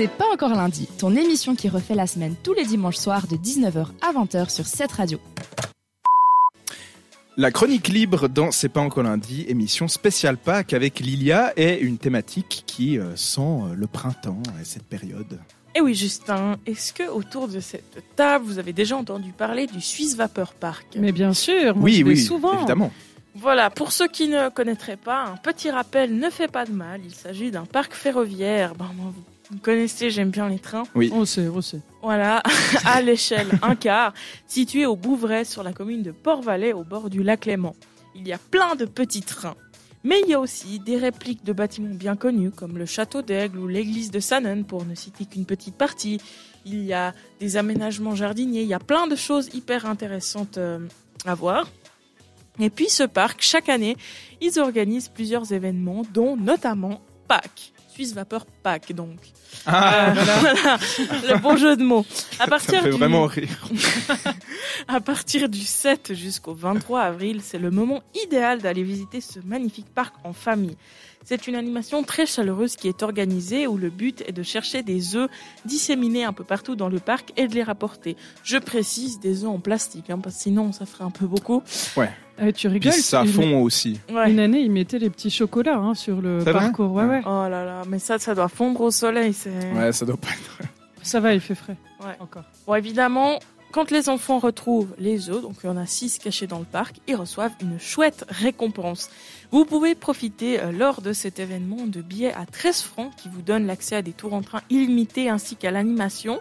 C'est pas encore lundi, ton émission qui refait la semaine tous les dimanches soirs de 19h à 20h sur cette radio. La chronique libre dans C'est pas encore lundi, émission spéciale Pâques avec Lilia est une thématique qui euh, sent euh, le printemps et cette période. Et oui, Justin, est-ce que autour de cette table, vous avez déjà entendu parler du Swiss Vapor Park? Mais bien sûr, moi oui, oui, souvent. évidemment. Voilà, pour ceux qui ne connaîtraient pas, un petit rappel ne fait pas de mal. Il s'agit d'un parc ferroviaire. Ben, vous, vous me connaissez, j'aime bien les trains. On sait, on sait. Voilà, à l'échelle un quart, situé au Bouvray sur la commune de Port-Valais au bord du lac Léman. Il y a plein de petits trains. Mais il y a aussi des répliques de bâtiments bien connus comme le château d'Aigle ou l'église de Sannen pour ne citer qu'une petite partie. Il y a des aménagements jardiniers, il y a plein de choses hyper intéressantes euh, à voir. Et puis ce parc, chaque année, ils organisent plusieurs événements dont notamment Pâques. Suisse Vapeur Pâques donc. Ah, Euh, voilà, le bon jeu de mots. À ça partir me fait du- vraiment rire. à partir du 7 jusqu'au 23 avril, c'est le moment idéal d'aller visiter ce magnifique parc en famille. C'est une animation très chaleureuse qui est organisée où le but est de chercher des œufs disséminés un peu partout dans le parc et de les rapporter. Je précise des œufs en plastique, hein, parce que sinon ça ferait un peu beaucoup. Ah, tu Puis rigoles ça une, fond aussi. Ouais. une année, ils mettaient les petits chocolats hein, sur le vrai parcours. Ouais, ouais. Oh là là, mais ça, ça doit fondre au soleil. Ouais, ça doit pas être. Ça va, il fait frais. Ouais. Encore. Bon, évidemment, quand les enfants retrouvent les œufs, donc il y en a 6 cachés dans le parc, ils reçoivent une chouette récompense. Vous pouvez profiter euh, lors de cet événement de billets à 13 francs qui vous donnent l'accès à des tours en train illimités ainsi qu'à l'animation.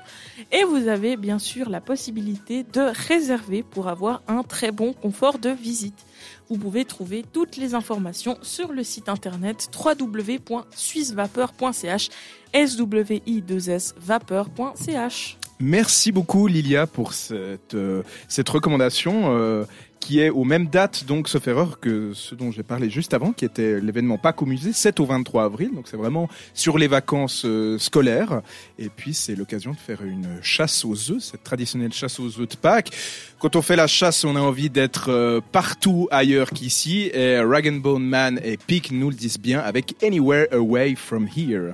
Et vous avez bien sûr la possibilité de réserver pour avoir un très bon confort de visite. Vous pouvez trouver toutes les informations sur le site internet www.swissvapeur.ch swi2s vapeur.ch. Merci beaucoup Lilia pour cette, euh, cette recommandation euh, qui est aux mêmes dates, donc sauf erreur, que ce dont j'ai parlé juste avant, qui était l'événement Pâques au musée, 7 au 23 avril. Donc c'est vraiment sur les vacances euh, scolaires. Et puis c'est l'occasion de faire une chasse aux œufs, cette traditionnelle chasse aux œufs de Pâques. Quand on fait la chasse, on a envie d'être euh, partout ailleurs qu'ici. Et Rag Bone Man et Peak nous le disent bien avec Anywhere Away From Here.